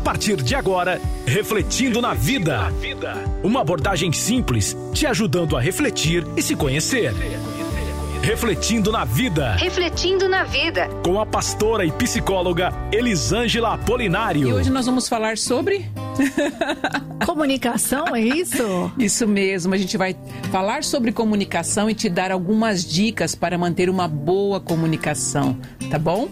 A partir de agora, Refletindo na Vida. Uma abordagem simples, te ajudando a refletir e se conhecer. Refletindo na Vida. Refletindo na Vida. Com a pastora e psicóloga Elisângela Apolinário. E hoje nós vamos falar sobre. Comunicação, é isso? Isso mesmo, a gente vai falar sobre comunicação e te dar algumas dicas para manter uma boa comunicação, tá bom?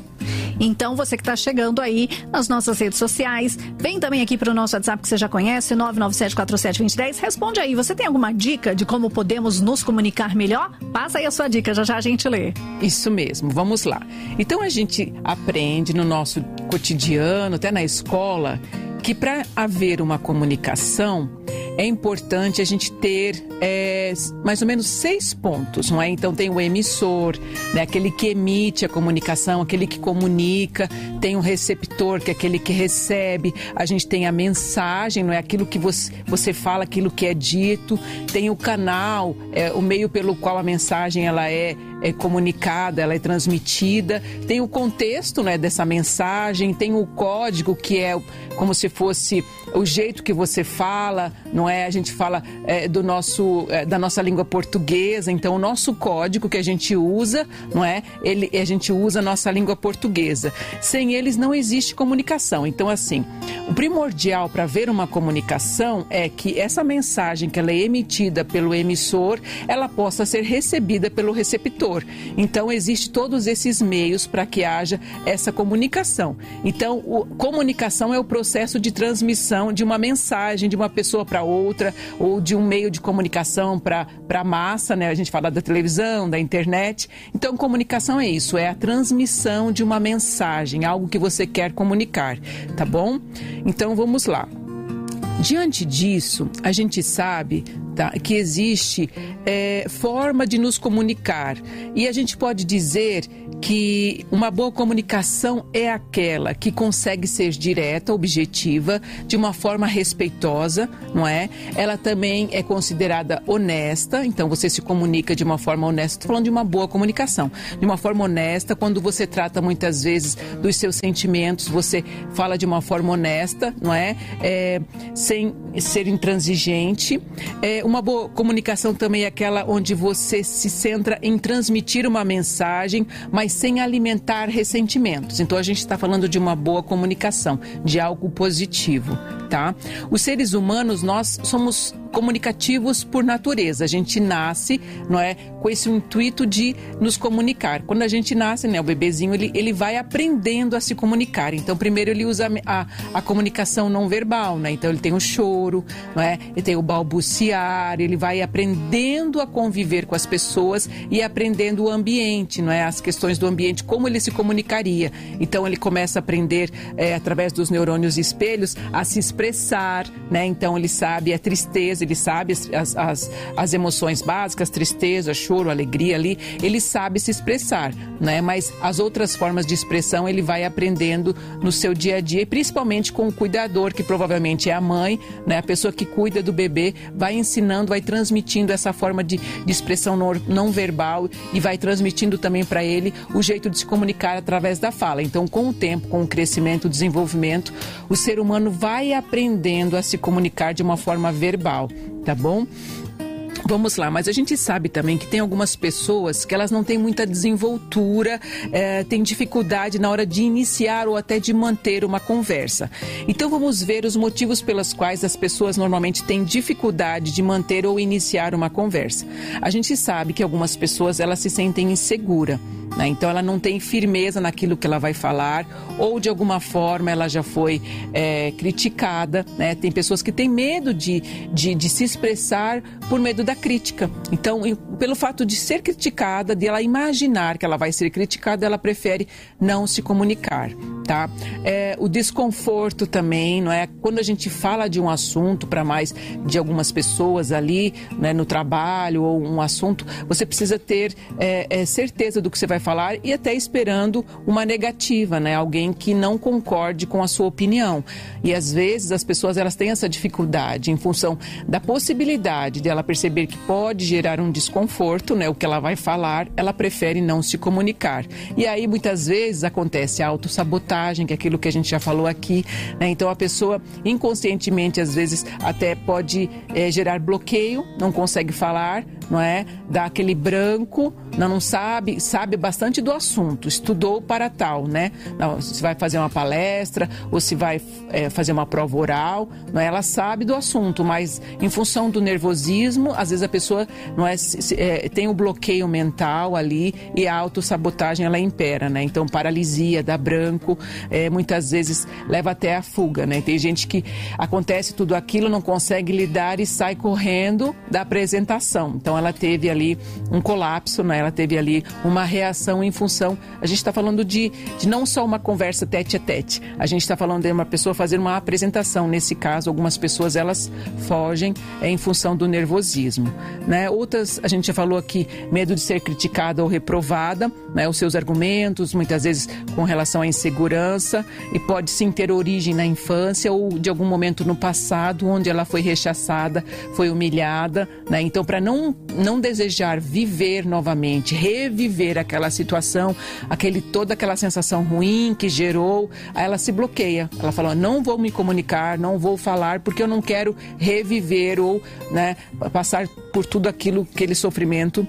Então, você que está chegando aí nas nossas redes sociais, vem também aqui para o nosso WhatsApp que você já conhece, 997472010. Responde aí, você tem alguma dica de como podemos nos comunicar melhor? Passa aí a sua dica, já já a gente lê. Isso mesmo, vamos lá. Então, a gente aprende no nosso cotidiano, até na escola, que para haver uma comunicação, é importante a gente ter é, mais ou menos seis pontos, não é? Então tem o emissor, né? aquele que emite a comunicação, aquele que comunica, tem o receptor, que é aquele que recebe, a gente tem a mensagem, não é? Aquilo que você, você fala, aquilo que é dito, tem o canal, é, o meio pelo qual a mensagem ela é, é comunicada, ela é transmitida, tem o contexto né, dessa mensagem, tem o código que é como se fosse o jeito que você fala, não é? A gente fala é, do nosso, é, da nossa língua portuguesa, então o nosso código que a gente usa, não é? Ele, a gente usa a nossa língua portuguesa. Sem eles não existe comunicação. Então, assim, o primordial para ver uma comunicação é que essa mensagem que ela é emitida pelo emissor, ela possa ser recebida pelo receptor. Então, existe todos esses meios para que haja essa comunicação. Então, o, comunicação é o processo de transmissão de uma mensagem de uma pessoa para outra ou de um meio de comunicação para a massa, né? A gente fala da televisão, da internet. Então, comunicação é isso, é a transmissão de uma mensagem, algo que você quer comunicar, tá bom? Então, vamos lá. Diante disso, a gente sabe que existe é, forma de nos comunicar e a gente pode dizer que uma boa comunicação é aquela que consegue ser direta, objetiva, de uma forma respeitosa, não é? Ela também é considerada honesta, então você se comunica de uma forma honesta. Estou falando de uma boa comunicação, de uma forma honesta, quando você trata muitas vezes dos seus sentimentos, você fala de uma forma honesta, não é? é sem ser intransigente. É, uma boa comunicação também é aquela onde você se centra em transmitir uma mensagem, mas sem alimentar ressentimentos. Então a gente está falando de uma boa comunicação, de algo positivo, tá? Os seres humanos, nós somos comunicativos por natureza. A gente nasce, não é, com esse intuito de nos comunicar. Quando a gente nasce, né, o bebezinho ele, ele vai aprendendo a se comunicar. Então, primeiro ele usa a, a comunicação não verbal, né? Então ele tem o choro, não é? Ele tem o balbuciar, ele vai aprendendo a conviver com as pessoas e aprendendo o ambiente, não é? As questões do ambiente, como ele se comunicaria. Então ele começa a aprender é, através dos neurônios espelhos a se expressar, né? Então ele sabe a tristeza ele sabe as, as, as emoções básicas, tristeza, choro, alegria ali, ele sabe se expressar, né? Mas as outras formas de expressão ele vai aprendendo no seu dia a dia, e principalmente com o cuidador, que provavelmente é a mãe, né? A pessoa que cuida do bebê, vai ensinando, vai transmitindo essa forma de, de expressão não, não verbal e vai transmitindo também para ele o jeito de se comunicar através da fala. Então, com o tempo, com o crescimento, o desenvolvimento, o ser humano vai aprendendo a se comunicar de uma forma verbal tá bom? Vamos lá, mas a gente sabe também que tem algumas pessoas que elas não têm muita desenvoltura, é, têm dificuldade na hora de iniciar ou até de manter uma conversa. Então vamos ver os motivos pelos quais as pessoas normalmente têm dificuldade de manter ou iniciar uma conversa. A gente sabe que algumas pessoas elas se sentem insegura. Né? Então ela não tem firmeza naquilo que ela vai falar, ou de alguma forma ela já foi é, criticada. Né? Tem pessoas que têm medo de, de, de, se expressar por medo da crítica. Então, pelo fato de ser criticada, de ela imaginar que ela vai ser criticada, ela prefere não se comunicar. Tá? É, o desconforto também, não é? Quando a gente fala de um assunto para mais de algumas pessoas ali, né, no trabalho ou um assunto, você precisa ter é, é, certeza do que você vai vai falar e até esperando uma negativa, né? Alguém que não concorde com a sua opinião. E às vezes as pessoas elas têm essa dificuldade em função da possibilidade de ela perceber que pode gerar um desconforto, né? O que ela vai falar, ela prefere não se comunicar. E aí muitas vezes acontece a autossabotagem, que é aquilo que a gente já falou aqui, né? Então a pessoa inconscientemente às vezes até pode é, gerar bloqueio, não consegue falar, não é? Dá aquele branco, não, não sabe, sabe bastante do assunto, estudou para tal, né? Não, se vai fazer uma palestra ou se vai é, fazer uma prova oral, não é? Ela sabe do assunto, mas em função do nervosismo, às vezes a pessoa não é, é tem o um bloqueio mental ali e a autossabotagem ela impera, né? Então paralisia, dá branco, é, muitas vezes leva até a fuga, né? Tem gente que acontece tudo aquilo, não consegue lidar e sai correndo da apresentação. Então ela teve ali um colapso, né? ela teve ali uma reação em função. A gente está falando de, de não só uma conversa tete a tete, a gente está falando de uma pessoa fazer uma apresentação. Nesse caso, algumas pessoas elas fogem é, em função do nervosismo. Né? Outras, a gente já falou aqui, medo de ser criticada ou reprovada, né? os seus argumentos, muitas vezes com relação à insegurança, e pode sim ter origem na infância ou de algum momento no passado, onde ela foi rechaçada, foi humilhada. Né? Então, para não não desejar viver novamente, reviver aquela situação, aquele toda aquela sensação ruim que gerou, aí ela se bloqueia. Ela fala: "Não vou me comunicar, não vou falar porque eu não quero reviver ou, né, passar por tudo aquilo, aquele sofrimento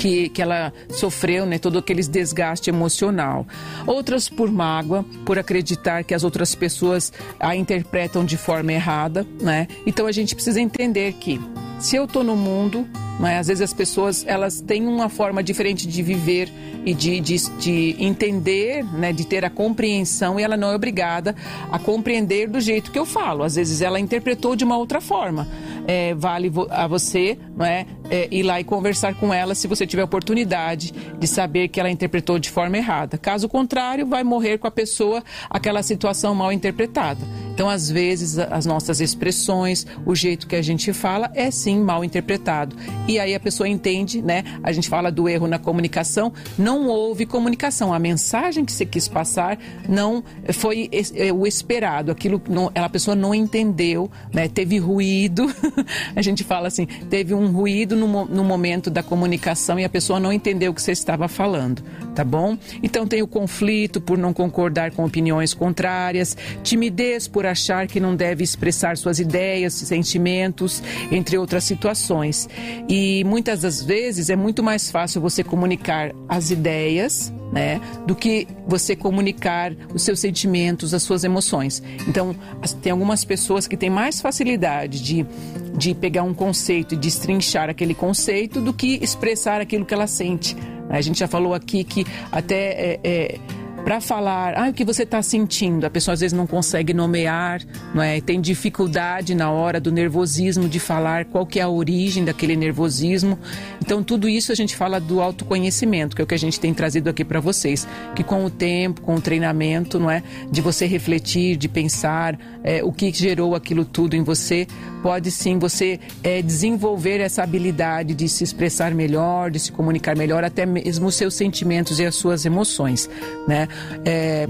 que, que ela sofreu, né, todo aquele desgaste emocional. Outras por mágoa, por acreditar que as outras pessoas a interpretam de forma errada, né? Então a gente precisa entender que se eu estou no mundo, né, às vezes as pessoas elas têm uma forma diferente de viver e de, de, de, entender, né, de ter a compreensão e ela não é obrigada a compreender do jeito que eu falo. Às vezes ela interpretou de uma outra forma. É, vale a você não é, é, ir lá e conversar com ela se você tiver oportunidade de saber que ela interpretou de forma errada. Caso contrário, vai morrer com a pessoa aquela situação mal interpretada. Então, às vezes, as nossas expressões, o jeito que a gente fala é sim mal interpretado. E aí a pessoa entende, né? A gente fala do erro na comunicação, não houve comunicação. A mensagem que você quis passar não foi é, o esperado, aquilo não, a pessoa não entendeu, né? Teve ruído. a gente fala assim, teve um ruído no, no momento da comunicação e a pessoa não entendeu o que você estava falando, tá bom? Então tem o conflito por não concordar com opiniões contrárias, timidez por achar que não deve expressar suas ideias, sentimentos, entre outras situações. E muitas das vezes é muito mais fácil você comunicar as ideias, né, do que você comunicar os seus sentimentos, as suas emoções. Então, tem algumas pessoas que têm mais facilidade de, de pegar um conceito e destrinchar aquele conceito do que expressar aquilo que ela sente. A gente já falou aqui que até é, é para falar ah, o que você está sentindo. A pessoa às vezes não consegue nomear, não é? tem dificuldade na hora do nervosismo de falar qual que é a origem daquele nervosismo. Então, tudo isso a gente fala do autoconhecimento, que é o que a gente tem trazido aqui para vocês. Que com o tempo, com o treinamento, não é? de você refletir, de pensar é, o que gerou aquilo tudo em você, pode sim você é, desenvolver essa habilidade de se expressar melhor, de se comunicar melhor, até mesmo os seus sentimentos e as suas emoções. Né? É,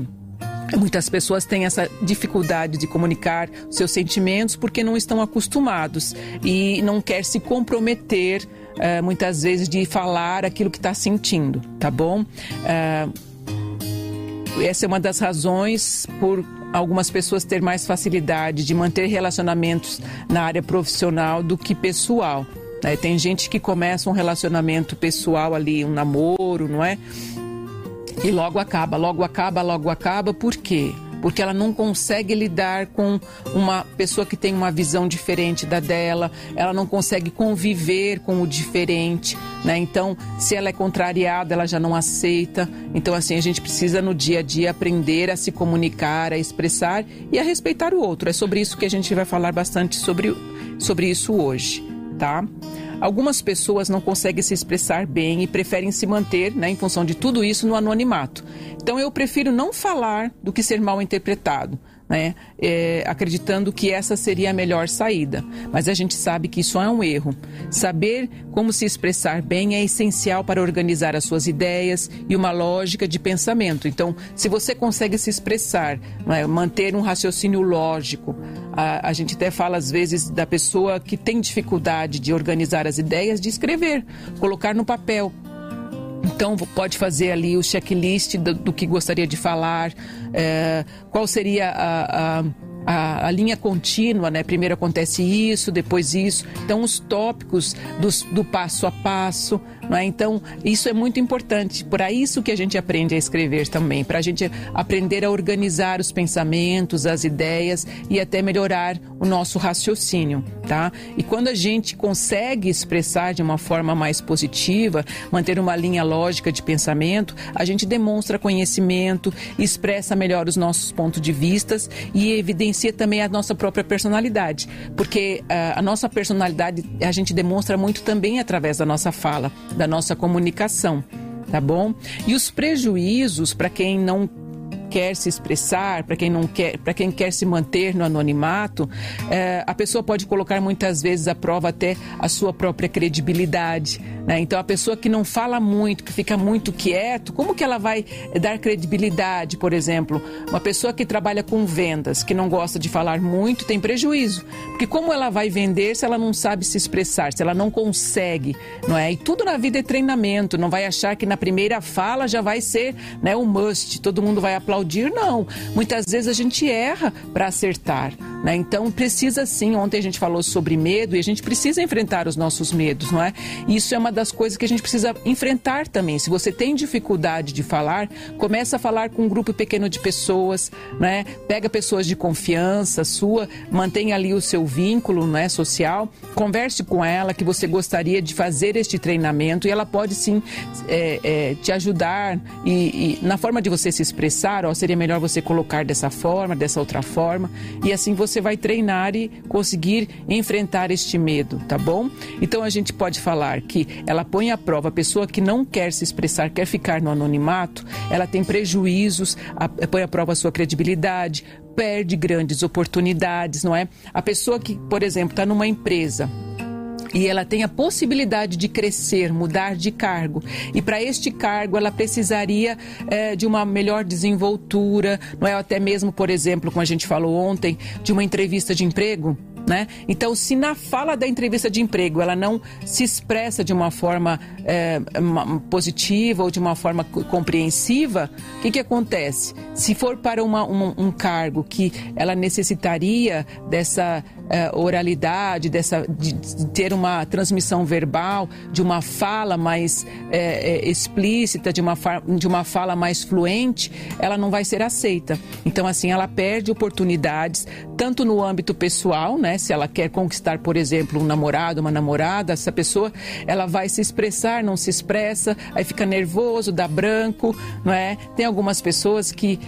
Muitas pessoas têm essa dificuldade de comunicar seus sentimentos porque não estão acostumados e não quer se comprometer uh, muitas vezes de falar aquilo que está sentindo, tá bom? Uh, essa é uma das razões por algumas pessoas ter mais facilidade de manter relacionamentos na área profissional do que pessoal. Né? Tem gente que começa um relacionamento pessoal ali, um namoro, não é? E logo acaba, logo acaba, logo acaba. Por quê? Porque ela não consegue lidar com uma pessoa que tem uma visão diferente da dela, ela não consegue conviver com o diferente, né? Então, se ela é contrariada, ela já não aceita. Então, assim, a gente precisa no dia a dia aprender a se comunicar, a expressar e a respeitar o outro. É sobre isso que a gente vai falar bastante sobre, sobre isso hoje, tá? Algumas pessoas não conseguem se expressar bem e preferem se manter, né, em função de tudo isso, no anonimato. Então eu prefiro não falar do que ser mal interpretado. Né, é, acreditando que essa seria a melhor saída. Mas a gente sabe que isso é um erro. Saber como se expressar bem é essencial para organizar as suas ideias e uma lógica de pensamento. Então, se você consegue se expressar, é, manter um raciocínio lógico, a, a gente até fala às vezes da pessoa que tem dificuldade de organizar as ideias, de escrever, colocar no papel então, pode fazer ali o checklist do, do que gostaria de falar, é, qual seria a, a a, a, linha contínua, né? Primeiro acontece isso, depois isso. Então, os tópicos dos, do passo a passo, é? Então, isso é muito importante. Por isso que a gente aprende a escrever também, para a gente aprender a organizar os pensamentos, as ideias e até melhorar o nosso raciocínio, tá? E quando a gente consegue expressar de uma forma mais positiva, manter uma linha lógica de pensamento, a gente demonstra conhecimento, expressa melhor os nossos pontos de vistas e evidencia também a nossa própria personalidade, porque uh, a nossa personalidade a gente demonstra muito também através da nossa fala da nossa comunicação, tá bom? E os prejuízos para quem não quer se expressar, para quem não quer, para quem quer se manter no anonimato, é, a pessoa pode colocar muitas vezes à prova até a sua própria credibilidade. Né? Então, a pessoa que não fala muito, que fica muito quieto, como que ela vai dar credibilidade, por exemplo? Uma pessoa que trabalha com vendas, que não gosta de falar muito, tem prejuízo, porque como ela vai vender se ela não sabe se expressar, se ela não consegue, não é? E tudo na vida é treinamento. Não vai achar que na primeira fala já vai ser, né, um must. Todo mundo vai aplaudir aplaudir, não. Muitas vezes a gente erra para acertar. Né? Então precisa sim, ontem a gente falou sobre medo e a gente precisa enfrentar os nossos medos, não é? Isso é uma das coisas que a gente precisa enfrentar também. Se você tem dificuldade de falar, começa a falar com um grupo pequeno de pessoas, né? Pega pessoas de confiança sua, mantenha ali o seu vínculo né, social, converse com ela que você gostaria de fazer este treinamento e ela pode sim é, é, te ajudar e, e, na forma de você se expressar, ó, seria melhor você colocar dessa forma, dessa outra forma e assim você vai treinar e conseguir enfrentar este medo, tá bom? Então a gente pode falar que ela põe à prova a pessoa que não quer se expressar, quer ficar no anonimato, ela tem prejuízos, a, põe à prova a sua credibilidade, perde grandes oportunidades, não é? A pessoa que, por exemplo, está numa empresa e ela tem a possibilidade de crescer, mudar de cargo. E para este cargo ela precisaria é, de uma melhor desenvoltura, não é até mesmo, por exemplo, como a gente falou ontem, de uma entrevista de emprego. Né? Então, se na fala da entrevista de emprego ela não se expressa de uma forma é, positiva ou de uma forma compreensiva, o que, que acontece? Se for para uma, um, um cargo que ela necessitaria dessa é, oralidade, dessa, de, de, ter uma transmissão verbal, de uma fala mais é, é, explícita, de uma, de uma fala mais fluente, ela não vai ser aceita. Então, assim, ela perde oportunidades, tanto no âmbito pessoal, né? Se ela quer conquistar, por exemplo, um namorado, uma namorada, essa pessoa, ela vai se expressar, não se expressa, aí fica nervoso, dá branco, não é? Tem algumas pessoas que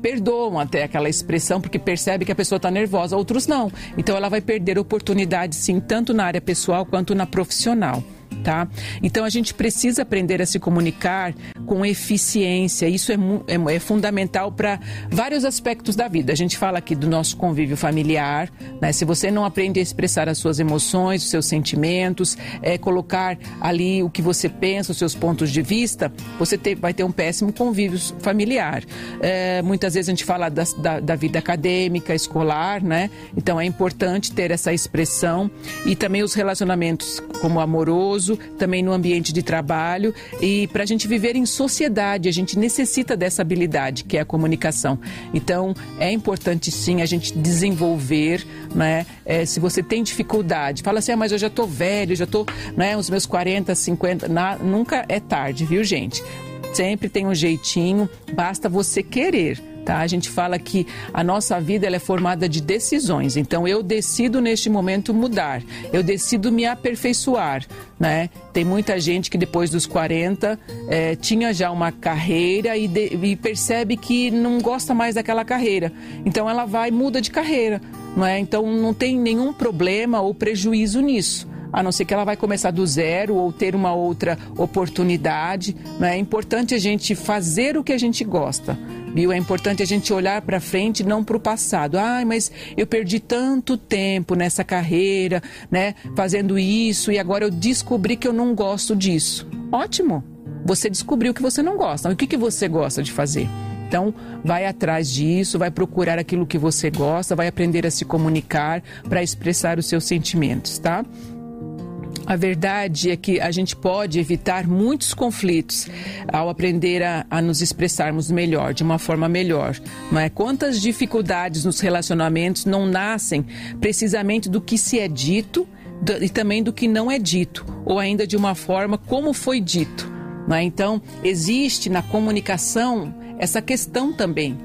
perdoam até aquela expressão porque percebe que a pessoa está nervosa, outros não. Então, então ela vai perder oportunidades sim, tanto na área pessoal quanto na profissional tá? Então a gente precisa aprender a se comunicar com eficiência. Isso é, é, é fundamental para vários aspectos da vida. A gente fala aqui do nosso convívio familiar, né? Se você não aprende a expressar as suas emoções, os seus sentimentos, é, colocar ali o que você pensa, os seus pontos de vista, você vai ter um péssimo convívio familiar. É, muitas vezes a gente fala da, da, da vida acadêmica, escolar, né? Então é importante ter essa expressão e também os relacionamentos como amoroso também no ambiente de trabalho. E para a gente viver em sociedade, a gente necessita dessa habilidade, que é a comunicação. Então, é importante sim a gente desenvolver, né? É, se você tem dificuldade, fala assim, ah, mas eu já estou velho, já estou, né, os meus 40, 50, na, nunca é tarde, viu, gente? Sempre tem um jeitinho, basta você querer. Tá? A gente fala que a nossa vida ela é formada de decisões. Então eu decido neste momento mudar, eu decido me aperfeiçoar. Né? Tem muita gente que depois dos 40 é, tinha já uma carreira e, de, e percebe que não gosta mais daquela carreira. Então ela vai muda de carreira. Não é? Então não tem nenhum problema ou prejuízo nisso a não ser que ela vai começar do zero ou ter uma outra oportunidade. Né? É importante a gente fazer o que a gente gosta. Viu? É importante a gente olhar para frente, não para o passado. Ah, mas eu perdi tanto tempo nessa carreira, né, fazendo isso e agora eu descobri que eu não gosto disso. Ótimo. Você descobriu que você não gosta. O que, que você gosta de fazer? Então, vai atrás disso, vai procurar aquilo que você gosta, vai aprender a se comunicar para expressar os seus sentimentos, tá? A verdade é que a gente pode evitar muitos conflitos ao aprender a, a, nos expressarmos melhor, de uma forma melhor. Não é? Quantas dificuldades nos relacionamentos não nascem precisamente do que se é dito e também do que não é dito, ou ainda de uma forma como foi dito. É? Então, existe na comunicação essa questão também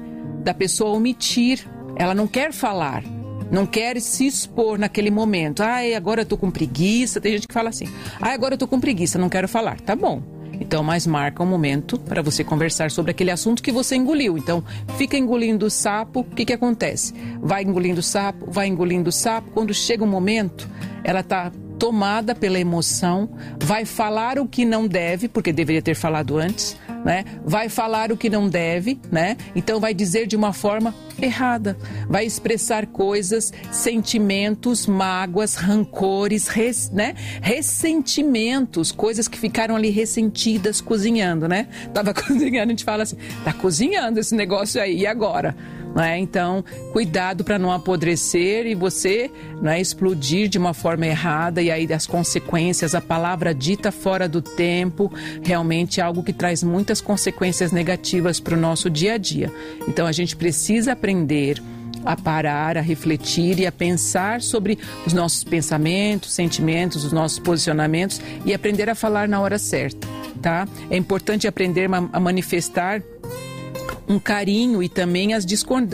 da pessoa omitir, ela não quer falar, não quer se expor naquele momento. Ai, agora eu tô com preguiça. Tem gente que fala assim: ai, agora eu tô com preguiça, não quero falar. Tá bom. Então, mas marca um momento para você conversar sobre aquele assunto que você engoliu. Então, fica engolindo o sapo, o que, que acontece? Vai engolindo o sapo, vai engolindo o sapo. Quando chega um momento, ela tá tomada pela emoção, vai falar o que não deve, porque deveria ter falado antes, né? Vai falar o que não deve, né? Então vai dizer de uma forma errada, vai expressar coisas, sentimentos, mágoas, rancores, res, né? Ressentimentos, coisas que ficaram ali ressentidas cozinhando, né? Tava cozinhando, a gente fala assim, tá cozinhando esse negócio aí, e agora? Né? Então, cuidado para não apodrecer e você né, explodir de uma forma errada e aí as consequências, a palavra dita fora do tempo, realmente é algo que traz muitas consequências negativas para o nosso dia a dia. Então, a gente precisa aprender a parar, a refletir e a pensar sobre os nossos pensamentos, sentimentos, os nossos posicionamentos e aprender a falar na hora certa, tá? É importante aprender a manifestar um carinho e também as,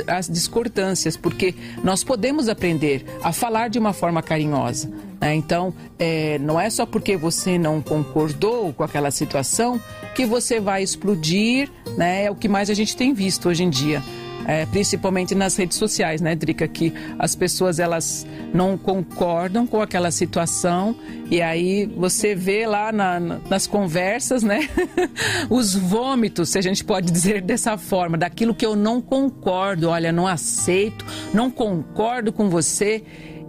as discordâncias, porque nós podemos aprender a falar de uma forma carinhosa. Né? Então, é, não é só porque você não concordou com aquela situação que você vai explodir, né? é o que mais a gente tem visto hoje em dia é, principalmente nas redes sociais, né, Drica? Que as pessoas elas não concordam com aquela situação e aí você vê lá na, nas conversas, né, os vômitos, se a gente pode dizer dessa forma, daquilo que eu não concordo, olha, não aceito, não concordo com você.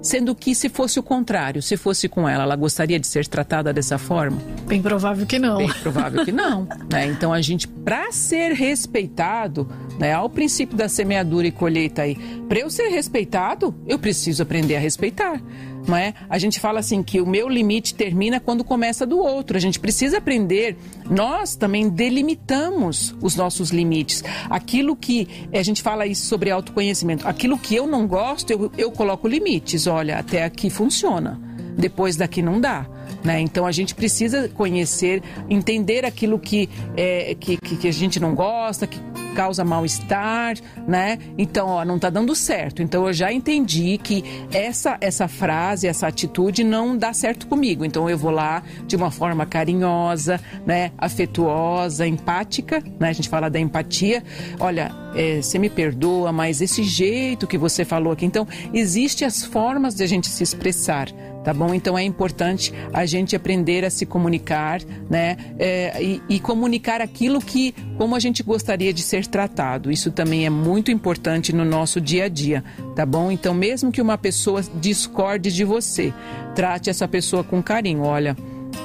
Sendo que se fosse o contrário, se fosse com ela, ela gostaria de ser tratada dessa forma? Bem provável que não. Bem provável que não. né? Então a gente, para ser respeitado, né, ao princípio da semeadura e colheita aí, para eu ser respeitado, eu preciso aprender a respeitar não é? A gente fala assim que o meu limite termina quando começa do outro. A gente precisa aprender. Nós também delimitamos os nossos limites. Aquilo que a gente fala isso sobre autoconhecimento. Aquilo que eu não gosto, eu, eu coloco limites. Olha, até aqui funciona. Depois daqui não dá. Né? Então a gente precisa conhecer, entender aquilo que, é, que, que, a gente não gosta, que causa mal-estar, né? Então, ó, não está dando certo. Então eu já entendi que essa essa frase, essa atitude não dá certo comigo. Então eu vou lá de uma forma carinhosa, né, afetuosa, empática, né? A gente fala da empatia. Olha, é, você me perdoa, mas esse jeito que você falou aqui, então existe as formas de a gente se expressar tá bom? Então é importante a gente aprender a se comunicar, né? É, e, e, comunicar aquilo que, como a gente gostaria de ser tratado. Isso também é muito importante no nosso dia a dia, tá bom? Então, mesmo que uma pessoa discorde de você, trate essa pessoa com carinho. Olha,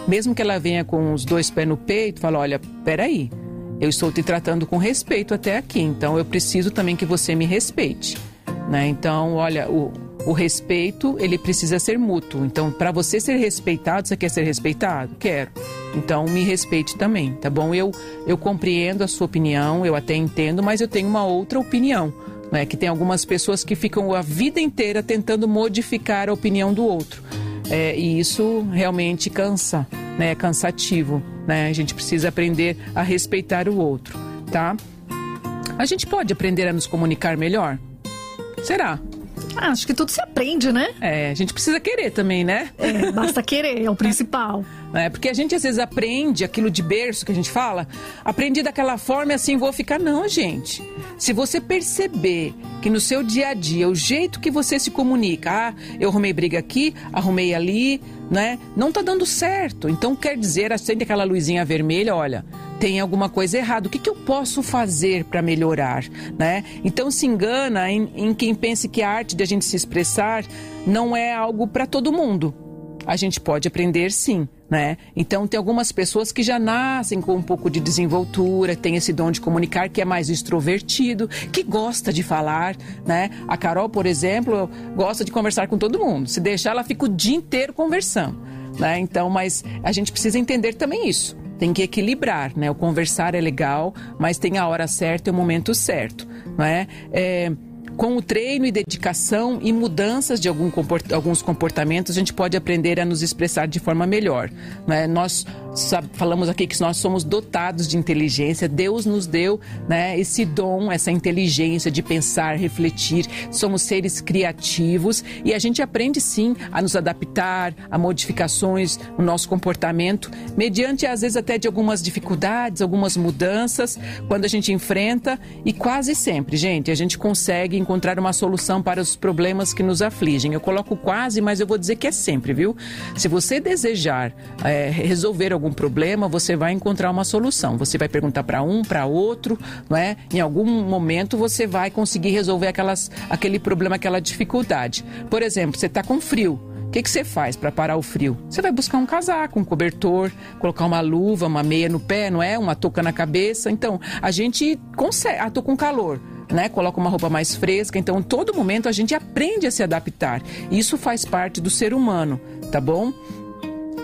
mesmo que ela venha com os dois pés no peito, fala: olha, peraí. Eu estou te tratando com respeito até aqui, então eu preciso também que você me respeite. Né? Então, olha, o, o respeito, ele precisa ser mútuo. Então, para você ser respeitado, você quer ser respeitado? Quero. Então, me respeite também, tá bom? Eu, eu compreendo a sua opinião, eu até entendo, mas eu tenho uma outra opinião. Né? Que tem algumas pessoas que ficam a vida inteira tentando modificar a opinião do outro. É, e isso realmente cansa, né? É cansativo, né? A gente precisa aprender a respeitar o outro, tá? A gente pode aprender a nos comunicar melhor? Será? Ah, acho que tudo se aprende, né? É, a gente precisa querer também, né? É, basta querer, é o principal. É, porque a gente às vezes aprende aquilo de berço que a gente fala, aprendi daquela forma e assim vou ficar. Não, gente. Se você perceber que no seu dia a dia, o jeito que você se comunica, ah, eu arrumei briga aqui, arrumei ali, né? Não tá dando certo. Então quer dizer, acende aquela luzinha vermelha, olha, tem alguma coisa errada. O que, que eu posso fazer para melhorar, né? Então se engana em, em quem pense que a arte de a gente se expressar não é algo para todo mundo. A gente pode aprender sim, né? Então tem algumas pessoas que já nascem com um pouco de desenvoltura, tem esse dom de comunicar, que é mais extrovertido, que gosta de falar, né? A Carol, por exemplo, gosta de conversar com todo mundo. Se deixar, ela fica o dia inteiro conversando, né? Então, mas a gente precisa entender também isso. Tem que equilibrar, né? O conversar é legal, mas tem a hora certa e o momento certo, não é? com o treino e dedicação e mudanças de algum comport alguns comportamentos, a gente pode aprender a nos expressar de forma melhor. Né? Nós falamos aqui que nós somos dotados de inteligência, Deus nos deu né, esse dom, essa inteligência de pensar, refletir, somos seres criativos e a gente aprende sim a nos adaptar a modificações no nosso comportamento, mediante às vezes até de algumas dificuldades, algumas mudanças, quando a gente enfrenta e quase sempre, gente, a gente consegue encontrar uma solução para os problemas que nos afligem. Eu coloco quase, mas eu vou dizer que é sempre, viu? Se você desejar é, resolver algum problema, você vai encontrar uma solução. Você vai perguntar para um, para outro, não é? Em algum momento você vai conseguir resolver aquelas, aquele problema, aquela dificuldade. Por exemplo, você está com frio. O que, que você faz para parar o frio? Você vai buscar um casaco, um cobertor, colocar uma luva, uma meia no pé, não é? Uma touca na cabeça. Então, a gente consegue. Ah, tô com calor né? Coloca uma roupa mais fresca. Então, em todo momento a gente aprende a se adaptar. Isso faz parte do ser humano, tá bom?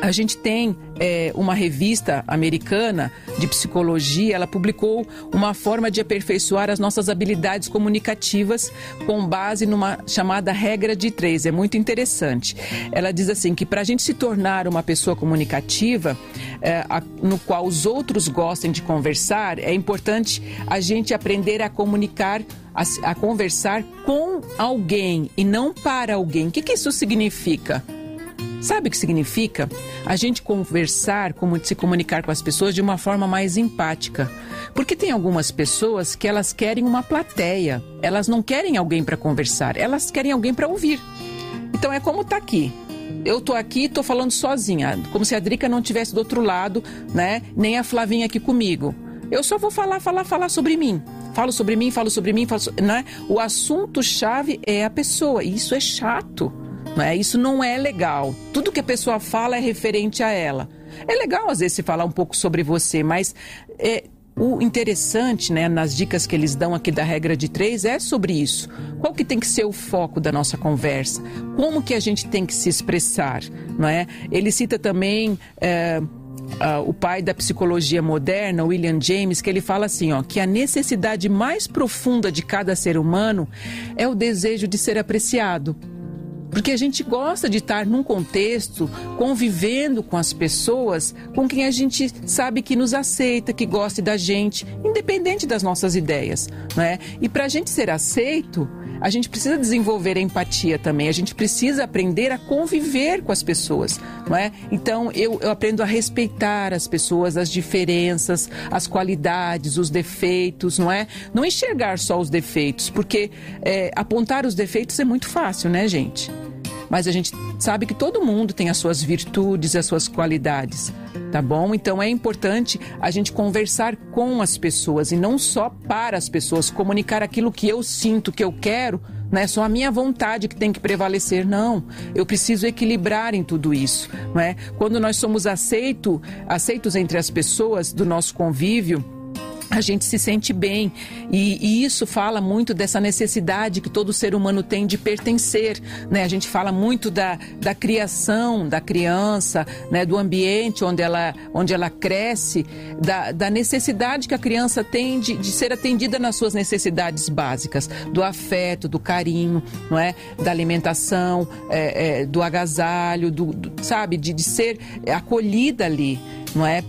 A gente tem é, uma revista americana de psicologia, ela publicou uma forma de aperfeiçoar as nossas habilidades comunicativas com base numa chamada regra de três. É muito interessante. Ela diz assim que para a gente se tornar uma pessoa comunicativa, é, a, no qual os outros gostem de conversar, é importante a gente aprender a comunicar a, a, conversar com alguém e não para alguém. O que, que isso significa? Sabe o que significa? A gente conversar, como se comunicar com as pessoas de uma forma mais empática. Porque tem algumas pessoas que elas querem uma plateia, elas não querem alguém para conversar, elas querem alguém para ouvir. Então é como tá aqui. Eu tô aqui, tô falando sozinha, como se a Drica não tivesse do outro lado, né? Nem a Flavinha aqui comigo. Eu só vou falar, falar, falar sobre mim. Falo sobre mim, falo sobre mim, falo so... né? O assunto chave é a pessoa. E isso é chato. Né? Isso não é legal. Tudo que a pessoa fala é referente a ela. É legal, às vezes, se falar um pouco sobre você, mas é, o interessante, né, nas dicas que eles dão aqui da regra de três é sobre isso. Qual que tem que ser o foco da nossa conversa? Como que a gente tem que se expressar, não é? Ele cita também é, uh, o pai da psicologia moderna, William James, que ele fala assim, ó, que a necessidade mais profunda de cada ser humano é o desejo de ser apreciado. Porque a gente gosta de estar num contexto, convivendo com as pessoas com quem a gente sabe que nos aceita, que gosta da gente, independente das nossas ideias. Né? E para a gente ser aceito, a gente precisa desenvolver a empatia também, a gente precisa aprender a conviver com as pessoas, não é? Então eu, eu aprendo a respeitar as pessoas, as diferenças, as qualidades, os defeitos, não é? Não enxergar só os defeitos, porque é, apontar os defeitos é muito fácil, né, gente? Mas a gente sabe que todo mundo tem as suas virtudes, as suas qualidades, tá bom? Então é importante a gente conversar com as pessoas e não só para as pessoas, comunicar aquilo que eu sinto, que eu quero, não é só a minha vontade que tem que prevalecer, não. Eu preciso equilibrar em tudo isso, não é? Quando nós somos aceito, aceitos entre as pessoas do nosso convívio, a gente se sente bem. E, e, isso fala muito dessa necessidade que todo ser humano tem de pertencer. Né? A gente fala muito da, da criação da criança, né? do ambiente onde ela, onde ela cresce, da, da necessidade que a criança tem de, de ser atendida nas suas necessidades básicas, do afeto, do carinho, não é? da alimentação, é, é, do agasalho, do, do sabe, de, de ser acolhida ali, não é?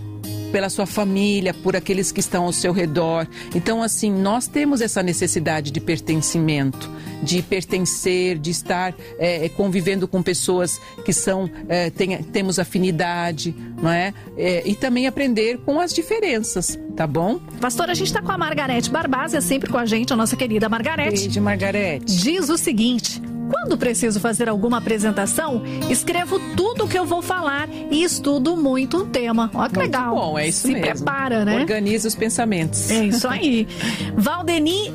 Pela sua família, por aqueles que estão ao seu redor. Então, assim, nós temos essa necessidade de pertencimento, de pertencer, de estar é, convivendo com pessoas que são é, tem, temos afinidade, não é? é? E também aprender com as diferenças, tá bom? Pastor, a gente está com a Margarete Barbásia sempre com a gente, a nossa querida Margarete. Beijo, Margarete. Diz o seguinte. Quando preciso fazer alguma apresentação, escrevo tudo o que eu vou falar e estudo muito o tema. Olha que muito legal. bom, é isso Se mesmo. prepara, né? Organiza os pensamentos. É isso aí. Valdeni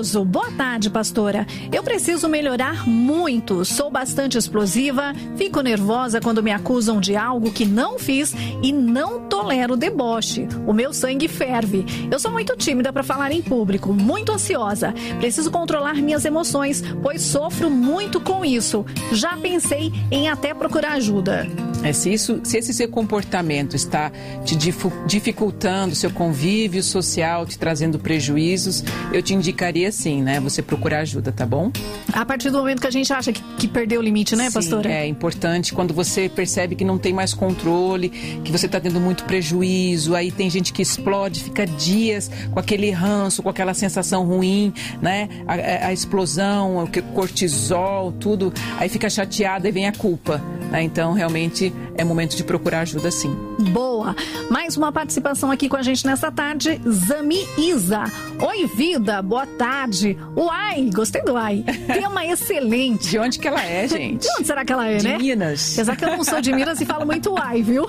Boa tarde, pastora. Eu preciso melhorar muito. Sou bastante explosiva, fico nervosa quando me acusam de algo que não fiz e não tolero deboche. O meu sangue ferve. Eu sou muito tímida para falar em público, muito ansiosa. Preciso controlar minhas emoções, pois sofro muito com isso. Já pensei em até procurar ajuda. É, se, isso, se esse seu comportamento está te dificultando seu convívio social, te trazendo prejuízos, eu te indicaria sim, né? Você procurar ajuda, tá bom? A partir do momento que a gente acha que, que perdeu o limite, né, Sim, pastora? É importante quando você percebe que não tem mais controle, que você está tendo muito prejuízo, aí tem gente que explode, fica dias com aquele ranço, com aquela sensação ruim, né? A, a- explosão, o que- cortisol, tudo, aí fica chateada e vem a culpa. né? Então, realmente, é momento de procurar ajuda sim. Boa. Mais uma participação aqui com a gente nessa tarde, Zami Isa. Oi, vida, boa tarde. Uai, gostei do ai. Tema excelente. De onde que ela é, gente? De onde será que ela é, De né? Minas. Apesar que eu não sou de Minas e falo muito uai, viu?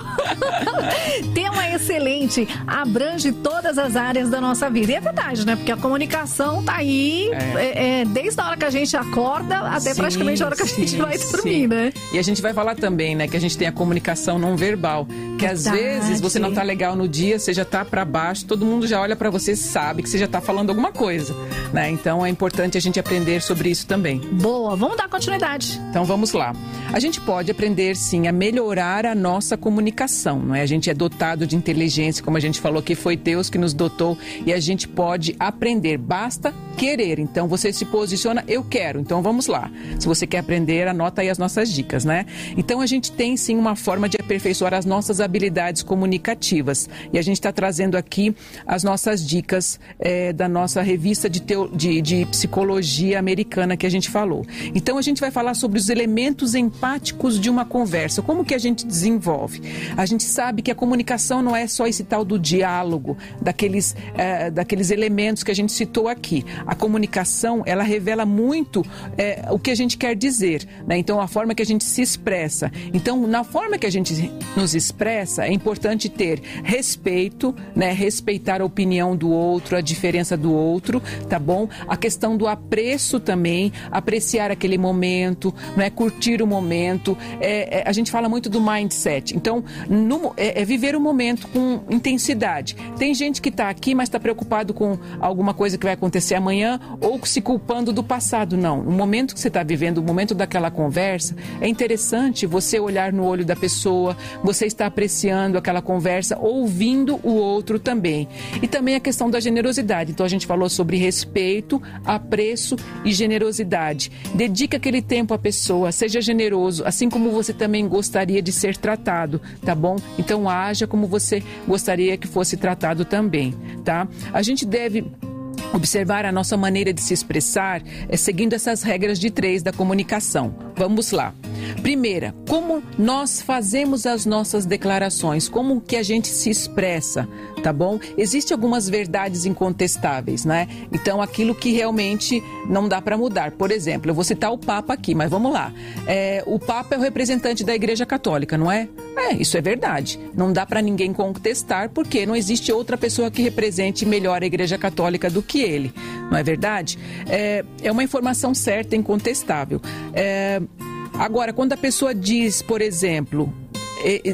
Tema excelente, abrange todas as áreas da nossa vida. E é verdade, né? Porque a comunicação tá aí é, é, desde a hora que a gente acorda até Sim, praticamente a hora que a gente sim, vai dormir, sim. né? E a gente vai falar também, né, que a gente tem a comunicação não verbal, que às Verdade. vezes você não tá legal no dia, você já tá para baixo, todo mundo já olha para você, sabe que você já tá falando alguma coisa, né? Então é importante a gente aprender sobre isso também. Boa, vamos dar continuidade. Então vamos lá. A gente pode aprender sim a melhorar a nossa comunicação, não é? A gente é dotado de inteligência, como a gente falou que foi Deus que nos dotou e a gente pode aprender, basta querer. Então você se posiciona, eu quero. Então vamos lá. Se você quer aprender, anota aí as nossas dicas, né? Então a gente tem sim uma forma de aperfeiçoar as nossas habilidades comunicativas e a gente está trazendo aqui as nossas dicas eh, da nossa revista de, teo- de- de psicologia americana que a gente falou. Então a gente vai falar sobre os elementos empáticos de uma conversa, como que a gente desenvolve. A gente sabe que a comunicação não é só esse tal do diálogo, daqueles, eh, daqueles elementos que a gente citou aqui. A comunicação, ela revela muito eh, o que a gente quer dizer, né? Então a forma que a gente se expressa. Então, na forma que a gente nos expressa, é importante ter respeito, né? Respeitar a opinião do outro, a diferença do outro, tá bom? A questão do apreço também, apreciar aquele momento, não é curtir o momento. É, é, a gente fala muito do mindset. Então, no- é, é viver o momento com intensidade. Tem gente que está aqui, mas está preocupado com alguma coisa que vai acontecer amanhã ou se culpando do passado. Não. O momento que você está vivendo, o momento daquela conversa, é interessante você olhar no olho da pessoa, você está apreciando aquela conversa, ouvindo o outro também. E também a questão da generosidade. Então a gente falou sobre respeito, apreço e generosidade. Dedica aquele tempo à pessoa, seja generoso, assim como você também gostaria de ser tratado, tá bom? Então haja como você gostaria que fosse tratado também, tá? A gente deve Observar a nossa maneira de se expressar é seguindo essas regras de três da comunicação. Vamos lá. Primeira, como nós fazemos as nossas declarações, como que a gente se expressa, tá bom? Existem algumas verdades incontestáveis, né? Então, aquilo que realmente não dá para mudar. Por exemplo, eu vou citar o Papa aqui, mas vamos lá. É, o Papa é o representante da Igreja Católica, não é? É, isso é verdade. Não dá para ninguém contestar, porque não existe outra pessoa que represente melhor a Igreja Católica do que ele, não é verdade? É, é uma informação certa, incontestável. É, agora, quando a pessoa diz, por exemplo,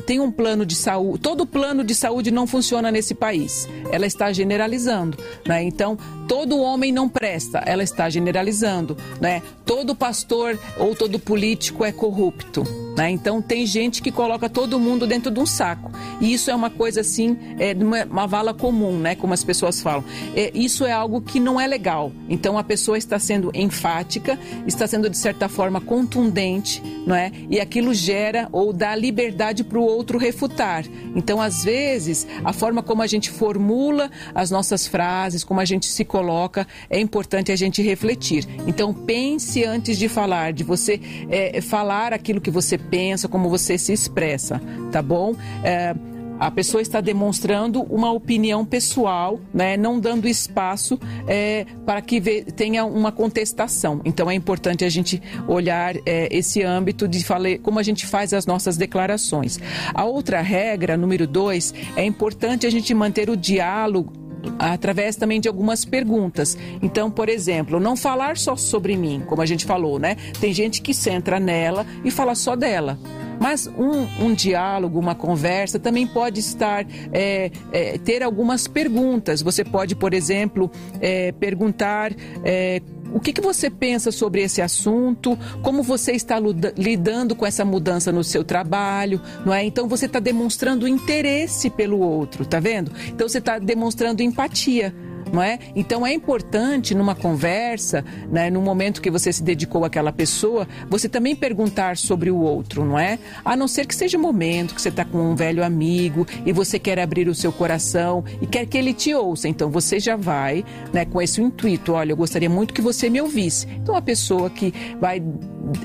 tem um plano de saúde, todo plano de saúde não funciona nesse país. Ela está generalizando, né? Então, todo homem não presta, ela está generalizando, né? Todo pastor ou todo político é corrupto, né? Então, tem gente que coloca todo mundo dentro de um saco. E isso é uma coisa assim, é uma, uma vala comum, né? Como as pessoas falam. É, isso é algo que não é legal. Então, a pessoa está sendo enfática, está sendo de certa forma contundente, não é? E aquilo gera ou dá liberdade para o outro refutar. Então, às vezes, a forma como a gente formula as nossas frases, como a gente se coloca, é importante a gente refletir. Então, pense antes de falar, de você é, falar aquilo que você pensa, como você se expressa, tá bom? É, a pessoa está demonstrando uma opinião pessoal, né, não dando espaço é, para que tenha uma contestação. Então é importante a gente olhar é, esse âmbito de falar como a gente faz as nossas declarações. A outra regra, número dois, é importante a gente manter o diálogo através também de algumas perguntas. Então, por exemplo, não falar só sobre mim, como a gente falou, né? Tem gente que centra nela e fala só dela. Mas um, um diálogo, uma conversa também pode estar, é, é, ter algumas perguntas. Você pode, por exemplo, é, perguntar é, o que, que, você pensa sobre esse assunto? Como você está lidando com essa mudança no seu trabalho? Não é? Então você está demonstrando interesse pelo outro, tá vendo? Então você está demonstrando empatia não é? Então é importante numa conversa, né, no momento que você se dedicou àquela pessoa, você também perguntar sobre o outro, não é? A não ser que seja momento que você está com um velho amigo e você quer abrir o seu coração e quer que ele te ouça, então você já vai, né, com esse intuito, olha, eu gostaria muito que você me ouvisse. Então a pessoa que vai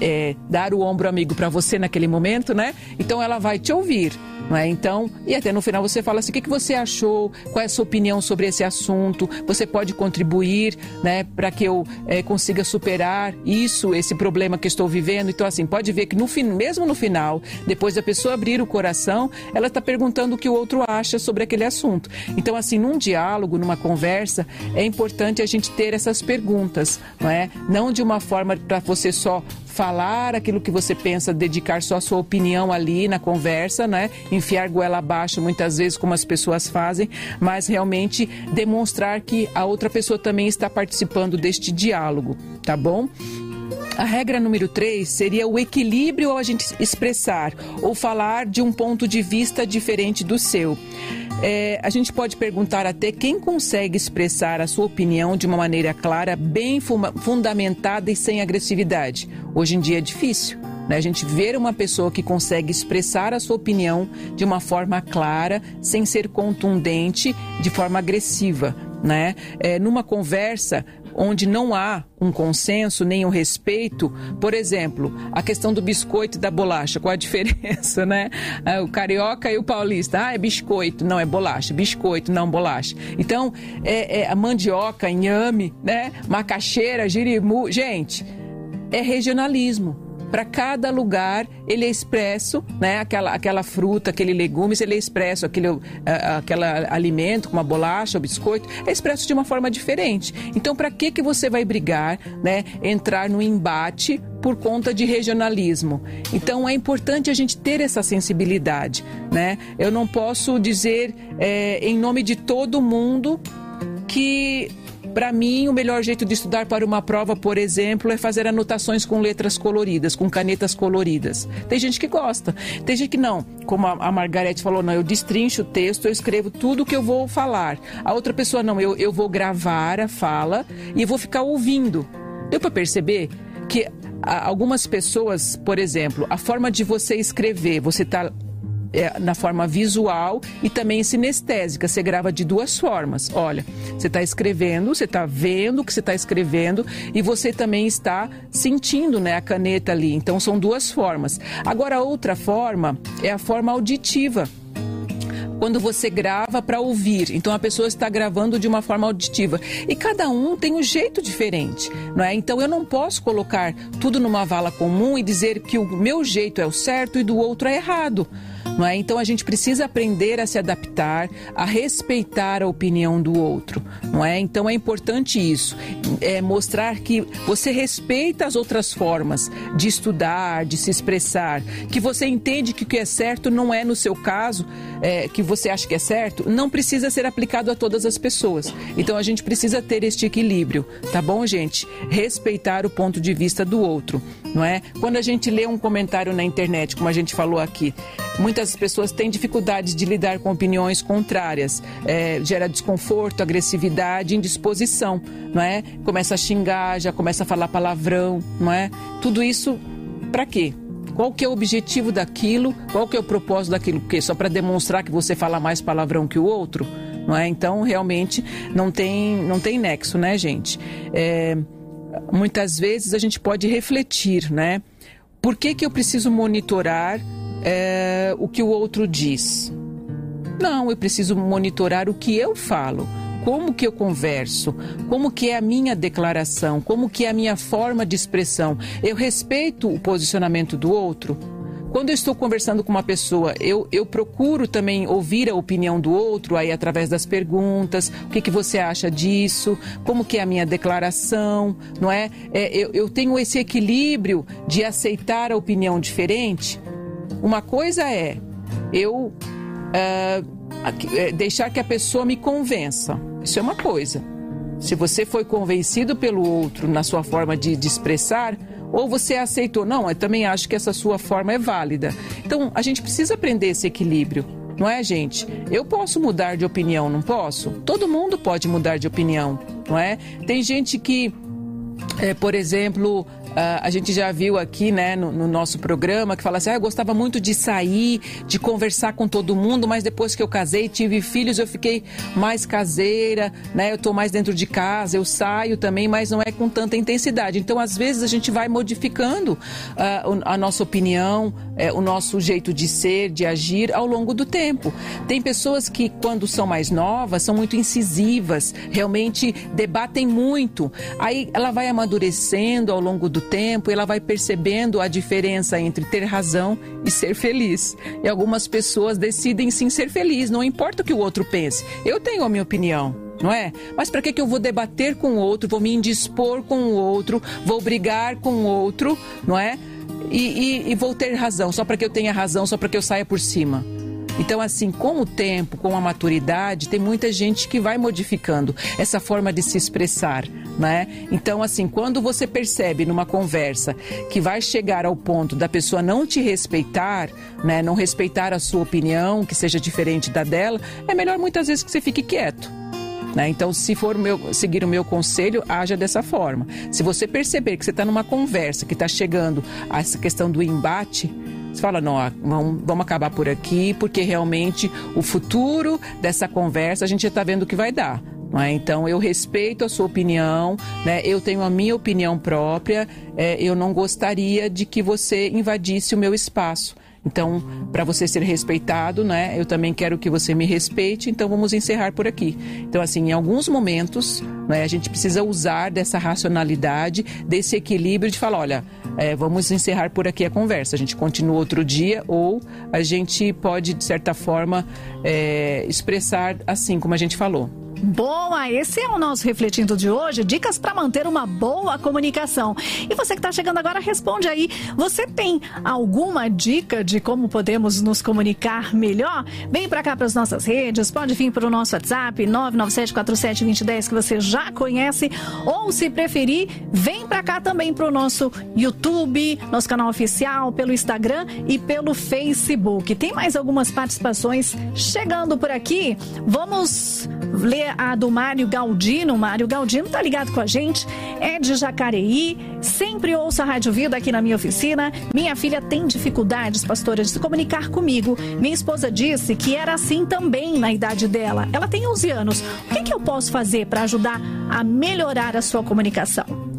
é, dar o ombro amigo para você naquele momento, né? Então ela vai te ouvir. Não é? Então, e até no final você fala assim: o que, você achou? Qual é a sua opinião sobre esse assunto? Você pode contribuir né, para que eu é, consiga superar isso, esse problema que estou vivendo. Então, assim, pode ver que no fim, mesmo no final, depois da pessoa abrir o coração, ela está perguntando o que o outro acha sobre aquele assunto. Então, assim, num diálogo, numa conversa, é importante a gente ter essas perguntas, não é? Não de uma forma para você só falar aquilo que você pensa, dedicar só a sua opinião ali na conversa, né? Enfiar goela abaixo muitas vezes, como as pessoas fazem, mas realmente demonstrar que a outra pessoa também está participando deste diálogo, tá bom? A regra número 3 seria o equilíbrio ao a gente expressar ou falar de um ponto de vista diferente do seu. É, a gente pode perguntar até quem consegue expressar a sua opinião de uma maneira clara, bem fundamentada e sem agressividade. Hoje em dia é difícil. Né? A gente ver uma pessoa que consegue expressar a sua opinião de uma forma clara, sem ser contundente, de forma agressiva. Né? É, numa conversa, onde não há um consenso nem um respeito, por exemplo, a questão do biscoito e da bolacha, qual a diferença, né? Ah, o carioca e o paulista, ah, é biscoito, não é bolacha, biscoito, não bolacha. Então, é, é a mandioca, inhame, né? Macaxeira, jirimu, gente, é regionalismo para cada lugar ele é expresso, né? Aquela, aquela fruta, aquele legumes, ele é expresso, aquele, uh, aquele alimento, como a bolacha, o biscoito, é expresso de uma forma diferente. Então, para que que você vai brigar, né? Entrar no embate por conta de regionalismo. Então é importante a gente ter essa sensibilidade, né? Eu não posso dizer é, em nome de todo mundo que para mim, o melhor jeito de estudar para uma prova, por exemplo, é fazer anotações com letras coloridas, com canetas coloridas. Tem gente que gosta, tem gente que não. Como a Margarete falou, não, eu destrincho o texto, eu escrevo tudo que eu vou falar. A outra pessoa, não, eu, eu vou gravar a fala e vou ficar ouvindo. Deu para perceber que algumas pessoas, por exemplo, a forma de você escrever, você está é, na forma visual e também sinestésica. Você grava de duas formas. Olha, você está escrevendo, você está vendo o que você está escrevendo e você também está sentindo né, a caneta ali. Então são duas formas. Agora, outra forma é a forma auditiva quando você grava para ouvir. Então a pessoa está gravando de uma forma auditiva. E cada um tem um jeito diferente, não é? Então eu não posso colocar tudo numa vala comum e dizer que o meu jeito é o certo e do outro é errado. Não é? Então a gente precisa aprender a se adaptar, a respeitar a opinião do outro, não é? Então é importante isso, é mostrar que você respeita as outras formas de estudar, de se expressar, que você entende que o que é certo não é no seu caso, é, que você acha que é certo, não precisa ser aplicado a todas as pessoas. Então a gente precisa ter este equilíbrio, tá bom, gente? Respeitar o ponto de vista do outro, não é? Quando a gente lê um comentário na internet, como a gente falou aqui, Muitas pessoas têm dificuldades de lidar com opiniões contrárias, é, gera desconforto, agressividade, indisposição, não é? Começa a xingar, já começa a falar palavrão, não é? Tudo isso para quê? Qual que é o objetivo daquilo? Qual que é o propósito daquilo? Porque só para demonstrar que você fala mais palavrão que o outro, não é? Então realmente não tem não tem nexo, né, gente? É, muitas vezes a gente pode refletir, né? Por que que eu preciso monitorar é, o que o outro diz. Não, eu preciso monitorar o que eu falo como que eu converso, como que é a minha declaração, como que é a minha forma de expressão. Eu respeito o posicionamento do outro. Quando eu estou conversando com uma pessoa, eu, eu procuro também ouvir a opinião do outro aí através das perguntas, o que, que você acha disso, como que é a minha declaração, não é? é eu, eu tenho esse equilíbrio de aceitar a opinião diferente. Uma coisa é eu uh, deixar que a pessoa me convença. Isso é uma coisa. Se você foi convencido pelo outro na sua forma de, de expressar, ou você aceitou, não, eu também acho que essa sua forma é válida. Então, a gente precisa aprender esse equilíbrio. Não é, gente? Eu posso mudar de opinião, não posso? Todo mundo pode mudar de opinião, não é? Tem gente que, é, por exemplo, a gente já viu aqui, né, no, no, nosso programa, que fala assim: ah, eu gostava muito de sair, de conversar com todo mundo, mas depois que eu casei, tive filhos, eu fiquei mais caseira, né? Eu estou mais dentro de casa, eu saio também, mas não é com tanta intensidade. Então, às vezes, a gente vai modificando uh, a nossa opinião, uh, o nosso jeito de ser, de agir ao longo do tempo. Tem pessoas que, quando são mais novas, são muito incisivas, realmente debatem muito. Aí ela vai amadurecendo ao longo do tempo, ela vai percebendo a diferença entre ter razão e ser feliz. E algumas pessoas decidem sim ser feliz, não importa o que o outro pense. Eu tenho a minha opinião não é? Mas para que, que eu vou debater com o outro, vou me indispor com o outro, vou brigar com o outro, não é? E, e, e vou ter razão, só para que eu tenha razão, só para que eu saia por cima. Então, assim, com o tempo, com a maturidade, tem muita gente que vai modificando essa forma de se expressar, né? Então, assim, quando você percebe numa conversa que vai chegar ao ponto da pessoa não te respeitar, né? Não respeitar a sua opinião, que seja diferente da dela, é melhor muitas vezes que você fique quieto. Né? Então, se for meu, seguir o meu conselho, haja dessa forma. Se você perceber que você está numa conversa que está chegando a essa questão do embate, você fala, não, vamos, vamos acabar por aqui, porque realmente o futuro dessa conversa a gente já está vendo o que vai dar. É? Então, eu respeito a sua opinião, né? eu tenho a minha opinião própria, é, eu não gostaria de que você invadisse o meu espaço. Então, para você ser respeitado, né, eu também quero que você me respeite, então vamos encerrar por aqui. Então, assim, em alguns momentos, né, a gente precisa usar dessa racionalidade, desse equilíbrio de falar, olha, é, vamos encerrar por aqui a conversa, a gente continua outro dia ou a gente pode, de certa forma, é, expressar assim como a gente falou. Boa, esse é o nosso Refletindo de hoje. Dicas para manter uma boa comunicação. E você que está chegando agora, responde aí. Você tem alguma dica de como podemos nos comunicar melhor? Vem para cá para as nossas redes, pode vir para o nosso WhatsApp 997472010 que você já conhece. Ou, se preferir, vem para cá também para o nosso YouTube, nosso canal oficial, pelo Instagram e pelo Facebook. Tem mais algumas participações chegando por aqui. Vamos ler a do Mário Galdino. Mário Galdino tá ligado com a gente, é de Jacareí, sempre ouço a Rádio Vida aqui na minha oficina. Minha filha tem dificuldades, pastora, de se comunicar comigo. Minha esposa disse que era assim também na idade dela. Ela tem 11 anos. O que, que eu posso fazer para ajudar a melhorar a sua comunicação?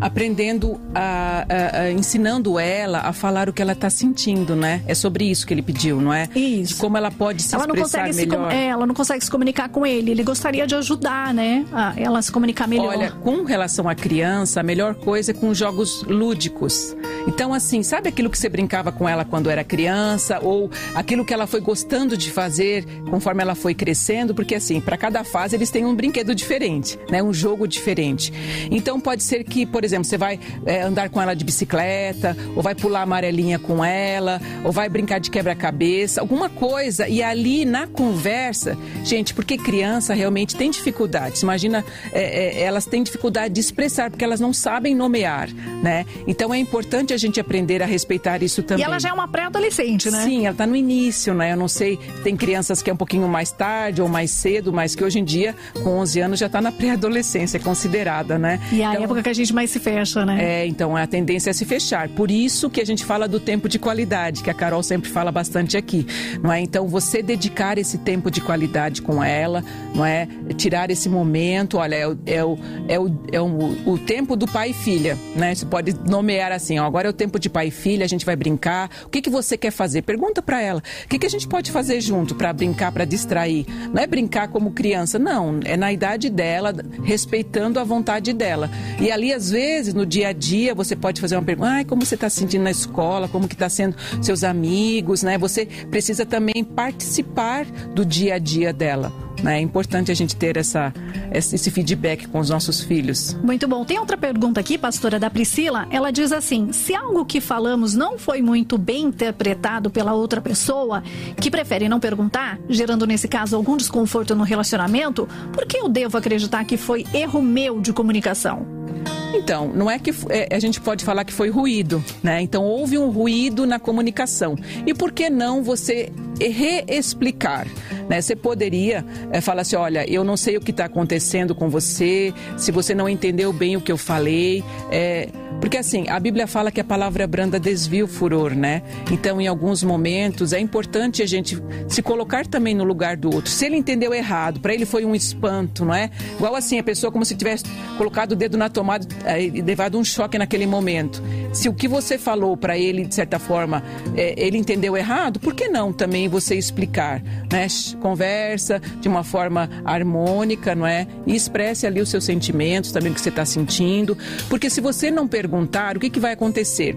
Aprendendo a, a, a, ensinando ela a falar o que ela está sentindo, né? É sobre isso que ele pediu, não é? Isso. De como ela pode se ela expressar melhor. Se, é, ela não consegue se comunicar com ele. Ele gostaria de ajudar, né? A ela se comunicar melhor. Olha, com relação à criança, a melhor coisa é com jogos lúdicos. Então, assim, sabe aquilo que você brincava com ela quando era criança ou aquilo que ela foi gostando de fazer conforme ela foi crescendo? Porque assim, para cada fase eles têm um brinquedo diferente, né? Um jogo diferente. Então, pode ser que, por exemplo, você vai é, andar com ela de bicicleta, ou vai pular amarelinha com ela, ou vai brincar de quebra-cabeça, alguma coisa. E ali na conversa, gente, porque criança realmente tem dificuldades. Imagina, é, é, elas têm dificuldade de expressar, porque elas não sabem nomear, né? Então é importante a gente aprender a respeitar isso também. E ela já é uma pré-adolescente, né? Sim, ela está no início, né? Eu não sei, tem crianças que é um pouquinho mais tarde ou mais cedo, mas que hoje em dia, com 11 anos, já está na pré-adolescência, é considerada, né? E a então, época que a gente mais se fecha, né? É, então a tendência é se fechar. Por isso que a gente fala do tempo de qualidade, que a Carol sempre fala bastante aqui, não é? Então você dedicar esse tempo de qualidade com ela, não é? Tirar esse momento, olha, é o, é o, é o, é o, o tempo do pai e filha, né? Você pode nomear assim, ó, agora é o tempo de pai e filha, a gente vai brincar. O que, que você quer fazer? Pergunta para ela. O que, que a gente pode fazer junto para brincar, para distrair? Não é brincar como criança, não. É na idade dela, respeitando a vontade dela. E ali, às vezes, no dia a dia, você pode fazer uma pergunta. Como você está se sentindo na escola? Como que está sendo seus amigos, né? Você precisa também participar do dia a dia dela. Né? É importante a gente ter essa, esse feedback com os nossos filhos. Muito bom. Tem outra pergunta aqui, pastora da Priscila. Ela diz assim: se algo que falamos não foi muito bem interpretado pela outra pessoa, que prefere não perguntar, gerando nesse caso algum desconforto no relacionamento, por que eu devo acreditar que foi erro meu de comunicação? Então, não é que é, a gente pode falar que foi ruído, né? Então houve um ruído na comunicação. E por que não você reexplicar? Né? Você poderia é, falar assim: olha, eu não sei o que está acontecendo com você, se você não entendeu bem o que eu falei. É, porque assim, a Bíblia fala que a palavra branda desvia o furor, né? Então, em alguns momentos, é importante a gente se colocar também no lugar do outro. Se ele entendeu errado, para ele foi um espanto, não é? Igual assim, a pessoa como se tivesse colocado o dedo na tomada é, e levado um choque naquele momento. Se o que você falou para ele, de certa forma, é, ele entendeu errado, por que não também você explicar, né? Conversa de uma forma harmônica, não é? E expresse ali os seus sentimentos, também o que você está sentindo. Porque se você não perguntar, o que, que vai acontecer?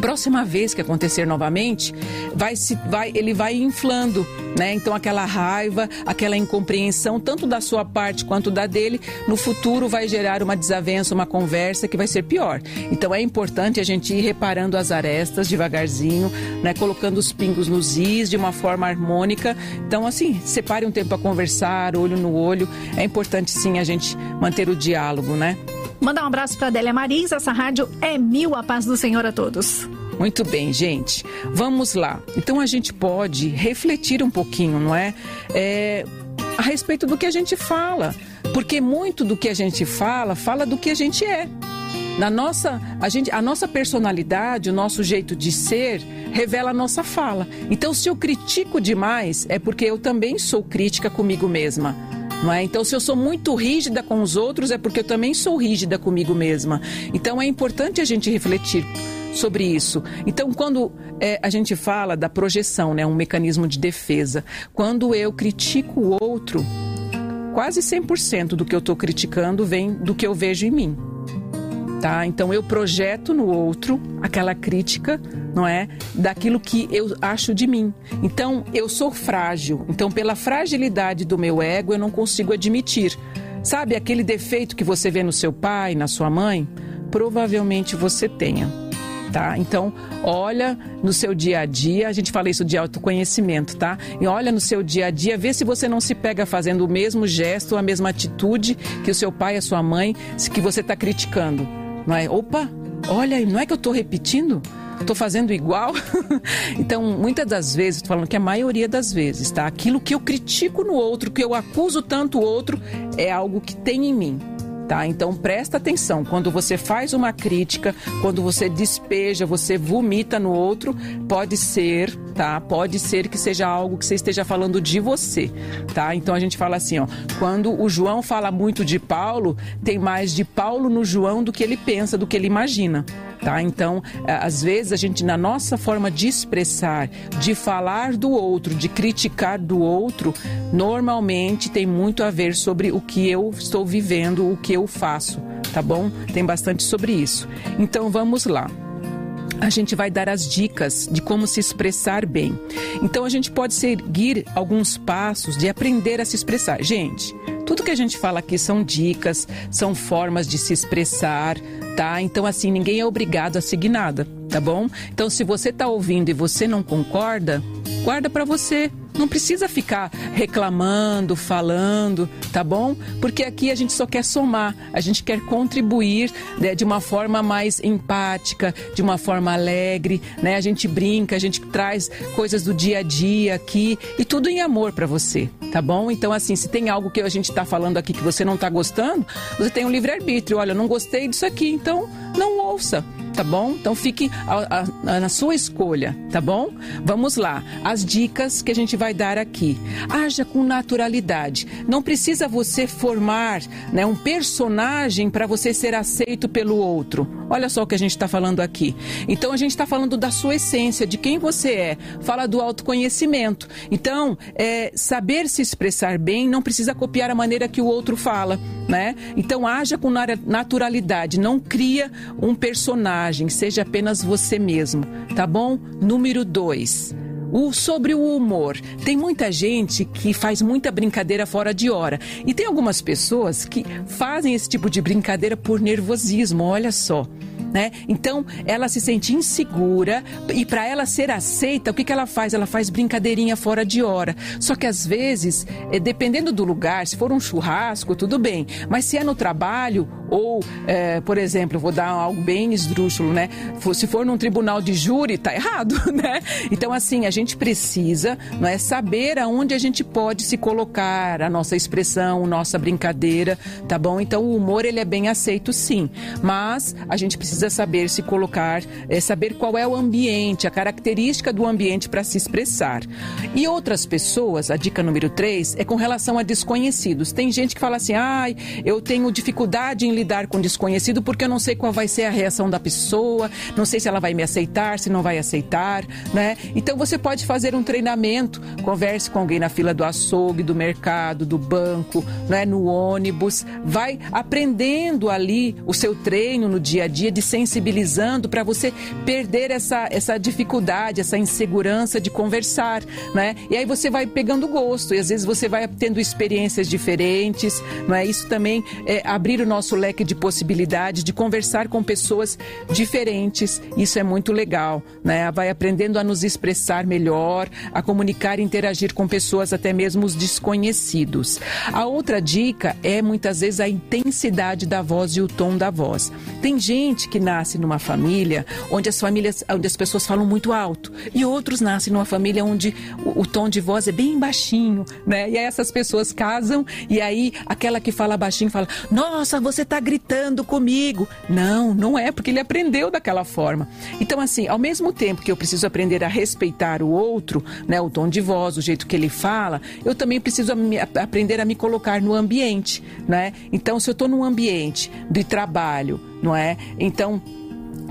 Próxima vez que acontecer novamente, vai se, vai, ele vai inflando, né? Então aquela raiva, aquela incompreensão, tanto da sua parte quanto da dele, no futuro vai gerar uma desavença, uma conversa que vai ser pior. Então é importante a gente ir reparando as arestas devagarzinho, né? Colocando os pingos nos is de uma forma harmônica. Então assim, separe um tempo para conversar, olho no olho. É importante sim a gente manter o diálogo, né? Mandar um abraço para Adélia Marins. Essa rádio é mil. A paz do Senhor a todos. Muito bem, gente. Vamos lá. Então a gente pode refletir um pouquinho, não é? é a respeito do que a gente fala. Porque muito do que a gente fala, fala do que a gente é. Na nossa, a, gente, a nossa personalidade, o nosso jeito de ser, revela a nossa fala. Então, se eu critico demais, é porque eu também sou crítica comigo mesma. Não é? Então, se eu sou muito rígida com os outros, é porque eu também sou rígida comigo mesma. Então, é importante a gente refletir sobre isso. Então, quando é, a gente fala da projeção, né, um mecanismo de defesa, quando eu critico o outro, quase 100% do que eu estou criticando vem do que eu vejo em mim tá? Então eu projeto no outro aquela crítica, não é? Daquilo que eu acho de mim. Então eu sou frágil. Então pela fragilidade do meu ego eu não consigo admitir. Sabe aquele defeito que você vê no seu pai, na sua mãe? Provavelmente você tenha. Tá? Então, olha no seu dia a dia, a gente fala isso de autoconhecimento, tá? E olha no seu dia a dia, vê se você não se pega fazendo o mesmo gesto, a mesma atitude que o seu pai, a sua mãe, que você está criticando. Não é? Opa, olha, não é que eu estou repetindo? Estou fazendo igual? então, muitas das vezes, estou falando que a maioria das vezes, tá? Aquilo que eu critico no outro, que eu acuso tanto o outro, é algo que tem em mim. Tá? Então presta atenção, quando você faz uma crítica, quando você despeja, você vomita no outro, pode ser, tá? Pode ser que seja algo que você esteja falando de você, tá? Então a gente fala assim, ó, quando o João fala muito de Paulo, tem mais de Paulo no João do que ele pensa, do que ele imagina. Tá? Então, é, às vezes a gente na nossa forma de expressar, de falar do outro, de criticar do outro, normalmente tem muito a ver sobre o que eu estou vivendo, o que eu faço, tá bom? Tem bastante sobre isso. Então, vamos lá a gente vai dar as dicas de como se expressar bem. Então a gente pode seguir alguns passos de aprender a se expressar. Gente, tudo que a gente fala aqui são dicas, são formas de se expressar, tá? Então, assim, ninguém é obrigado a seguir nada, tá bom? Então, se você tá ouvindo e você não concorda, guarda para você. Não precisa ficar reclamando, falando, tá bom? Porque aqui a gente só quer somar, a gente quer contribuir né, de uma forma mais empática, de uma forma alegre, né? A gente brinca, a gente traz coisas do dia a dia aqui e tudo em amor para você, tá bom? Então, assim, se tem algo que a gente está falando aqui que você não está gostando, você tem um livre-arbítrio. Olha, não gostei disso aqui, então não ouça tá bom? Então fique a, a, na sua escolha, tá bom? Vamos lá. As dicas que a gente vai dar aqui. Haja com naturalidade. Não precisa você formar né, um personagem para você ser aceito pelo outro Olha só o que a gente está falando aqui. Então a gente está falando da sua essência, de quem você é. Fala do autoconhecimento. Então, é, saber se expressar bem não precisa copiar a maneira que o outro fala, né? Então haja com naturalidade, não cria um personagem, seja apenas você mesmo, tá bom? Número dois. O, sobre o humor. Tem muita gente que faz muita brincadeira fora de hora. E tem algumas pessoas que fazem esse tipo de brincadeira por nervosismo, olha só né? Então ela se sente insegura e para ela ser aceita, o que, que ela faz? Ela faz brincadeirinha fora de hora. Só que às vezes, eh, dependendo do lugar, se for um churrasco, tudo bem. Mas se é no trabalho ou, é, por exemplo, vou dar algo bem esdrúxulo, né? Se for num tribunal de júri, tá errado, né? Então assim, a gente precisa, não é, saber aonde a gente pode se colocar, a nossa expressão, nossa brincadeira, tá bom? Então o humor ele é bem aceito, sim. Mas a gente precisa precisa saber se colocar, é, saber qual é o ambiente, a característica do ambiente para se expressar. E outras pessoas, a dica número 3, é com relação a desconhecidos. Tem gente que fala assim: ai, eu tenho dificuldade em lidar com desconhecido porque eu não sei qual vai ser a reação da pessoa, não sei se ela vai me aceitar, se não vai aceitar, né? Então você pode fazer um treinamento, converse com alguém na fila do açougue, do mercado, do banco, né, no ônibus, vai aprendendo ali o seu treino no dia a dia de sensibilizando para você perder essa, essa dificuldade, essa insegurança de conversar, né? E aí você vai pegando gosto e às vezes você vai tendo experiências diferentes, não é? Isso também é abrir o nosso leque de possibilidades de conversar com pessoas diferentes. Isso é muito legal, né? Vai aprendendo a nos expressar melhor, a comunicar e interagir com pessoas até mesmo os desconhecidos. A outra dica é muitas vezes a intensidade da voz e o tom da voz. Tem gente que que nasce numa família onde as famílias, onde as pessoas falam muito alto, e outros nascem numa família onde o, o tom de voz é bem baixinho, né? E aí essas pessoas casam e aí aquela que fala baixinho fala: "Nossa, você está gritando comigo". Não, não é porque ele aprendeu daquela forma. Então assim, ao mesmo tempo que eu preciso aprender a respeitar o outro, né, o tom de voz, o jeito que ele fala, eu também preciso aprender a me colocar no ambiente, né? Então se eu estou num ambiente de trabalho, não é? Então,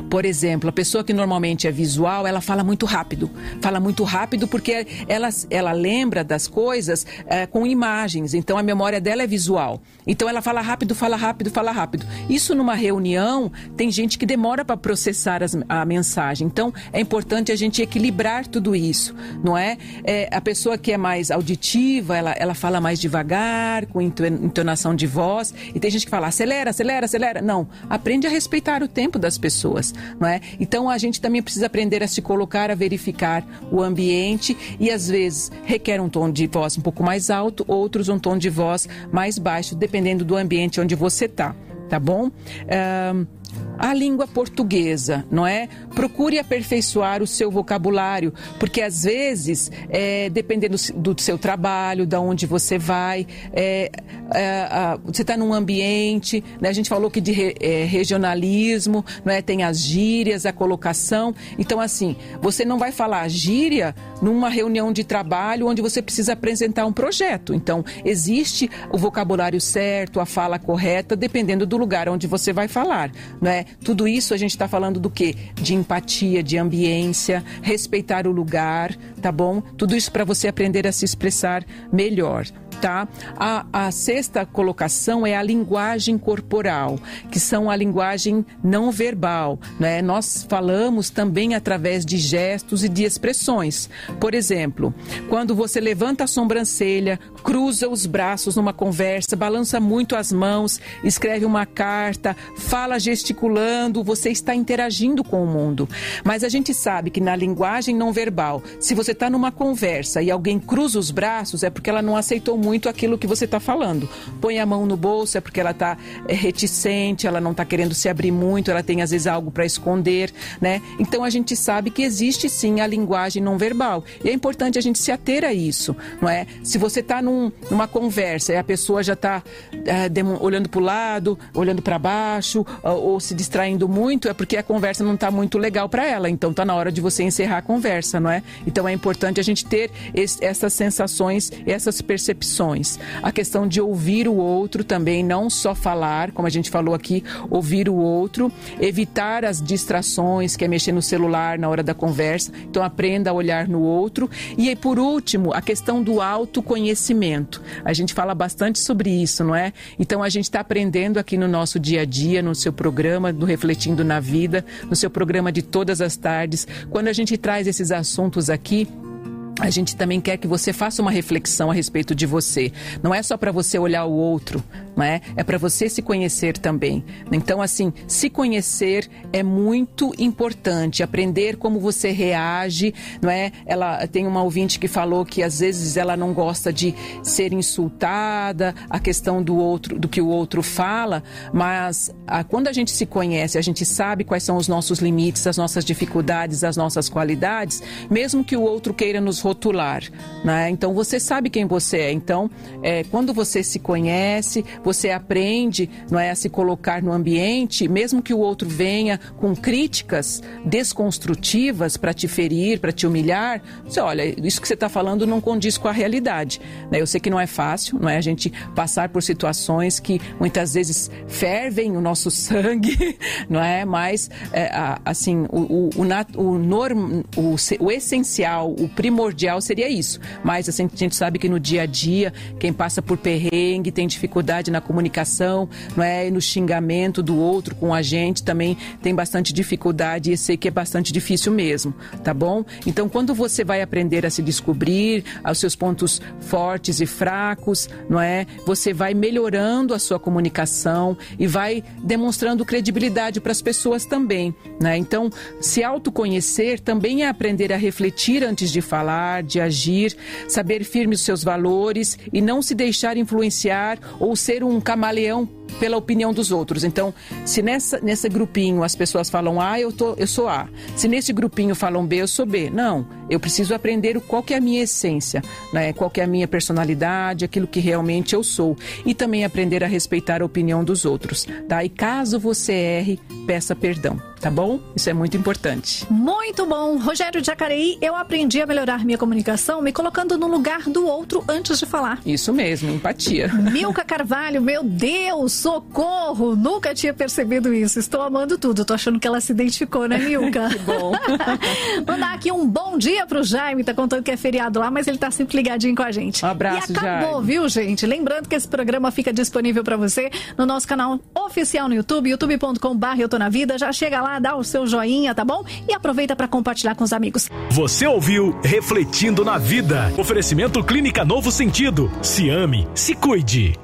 por exemplo, a pessoa que normalmente é visual, ela fala muito rápido. Fala muito rápido porque ela, ela lembra das coisas é, com imagens. Então a memória dela é visual. Então ela fala rápido, fala rápido, fala rápido. Isso numa reunião, tem gente que demora para processar as, a mensagem. Então é importante a gente equilibrar tudo isso, não é? é? A pessoa que é mais auditiva, ela, ela fala mais devagar, com entonação de voz. E tem gente que fala acelera, acelera, acelera. Não, aprende a respeitar o tempo das pessoas não é? Então a gente também precisa aprender a se colocar, a verificar o ambiente e às vezes requer um tom de voz um pouco mais alto, outros um tom de voz mais baixo, dependendo do ambiente onde você está, tá bom? Uh, a língua portuguesa, não é? Procure aperfeiçoar o seu vocabulário, porque às vezes, é, dependendo do seu trabalho, da onde você vai, é, é, você está num ambiente, né? a gente falou que de re, é, regionalismo, não é? Tem as gírias, a colocação. Então, assim, você não vai falar gíria numa reunião de trabalho onde você precisa apresentar um projeto. Então, existe o vocabulário certo, a fala correta, dependendo do lugar onde você vai falar. Né? Tudo isso a gente está falando do quê? De empatia, de ambiência, respeitar o lugar, tá bom? Tudo isso para você aprender a se expressar melhor tá? A, a sexta colocação é a linguagem corporal, que são a linguagem não verbal, né? Nós falamos também através de gestos e de expressões. Por exemplo, quando você levanta a sobrancelha, cruza os braços numa conversa, balança muito as mãos, escreve uma carta, fala gesticulando, você está interagindo com o mundo. Mas a gente sabe que na linguagem não verbal, se você está numa conversa e alguém cruza os braços, é porque ela não aceitou muito aquilo que você está falando. Põe a mão no bolso é porque ela está é, reticente, ela não está querendo se abrir muito, ela tem às vezes algo para esconder, né? Então a gente sabe que existe sim a linguagem não verbal e é importante a gente se ater a isso, não é? Se você está num, numa conversa e a pessoa já está é, olhando para o lado, olhando para baixo ou, ou, se distraindo muito, é porque a conversa não está muito legal para ela. Então está na hora de você encerrar a conversa, não é? Então é importante a gente ter esse, essas sensações, essas percepções distrações. A questão de ouvir o outro também, não só falar, como a gente falou aqui, ouvir o outro, evitar as distrações, que é mexer no celular na hora da conversa. Então aprenda a olhar no outro. E aí, por último, a questão do autoconhecimento. A gente fala bastante sobre isso, não é? Então a gente está aprendendo aqui no nosso dia a dia, no seu programa, do Refletindo na Vida, no seu programa de todas as tardes. Quando a gente traz esses assuntos aqui, a gente também quer que você faça uma reflexão a respeito de você. Não é só para você olhar o outro, não é? É para você se conhecer também. Então, assim, se conhecer é muito importante. Aprender como você reage, não é? Ela tem uma ouvinte que falou que às vezes ela não gosta de ser insultada, a questão do outro, do que o outro fala, mas a, quando a gente se conhece, a gente sabe quais são os nossos limites, as nossas dificuldades, as nossas qualidades, mesmo que o outro queira nos rotular, né? Então você sabe quem você é. Então, é, quando você se conhece, você aprende, não é, a se colocar no ambiente, mesmo que o outro venha com críticas desconstrutivas para te ferir, para te humilhar. Você olha, isso que você está falando não condiz com a realidade. Né? Eu sei que não é fácil, não é a gente passar por situações que muitas vezes fervem o nosso sangue, não é? Mas é, assim, o, o, o, o, norm, o, o essencial, o primordial primordial seria isso. Mas assim, a gente sabe que no dia a dia, quem passa por perrengue, tem dificuldade na comunicação, não é? E no xingamento do outro com a gente também tem bastante dificuldade e sei que é bastante difícil mesmo, tá bom? Então, quando você vai aprender a se descobrir, aos seus pontos fortes e fracos, não é? Você vai melhorando a sua comunicação e vai demonstrando credibilidade para as pessoas também, né? Então, se autoconhecer também é aprender a refletir antes de falar, de agir, saber firme os seus valores e não se deixar influenciar ou ser um camaleão pela opinião dos outros. Então, se nessa, nesse grupinho as pessoas falam A, eu, tô, eu sou A. Se nesse grupinho falam B, eu sou B. Não, eu preciso aprender qual que é a minha essência, né? qual que é a minha personalidade, aquilo que realmente eu sou. E também aprender a respeitar a opinião dos outros. Tá? E caso você erre, peça perdão, tá bom? Isso é muito importante. Muito bom. Rogério Jacareí, eu aprendi a melhorar minha comunicação me colocando no lugar do outro antes de falar. Isso mesmo, empatia. Milka Carvalho, meu Deus, socorro! Nunca tinha percebido isso. Estou amando tudo. Tô achando que ela se identificou, né, Milka? que bom. Mandar aqui um bom dia pro Jaime, tá contando que é feriado lá, mas ele tá sempre ligadinho com a gente. Um abraço, E acabou, Jaime. viu, gente? Lembrando que esse programa fica disponível para você no nosso canal oficial no YouTube, youtube.com.br Eu Tô Na Vida. Já chega lá, dá o seu joinha, tá bom? E aproveita para compartilhar com os amigos. Você ouviu Refletindo na Vida. Oferecimento Clínica Novo Sentido. Se ame, se cuide.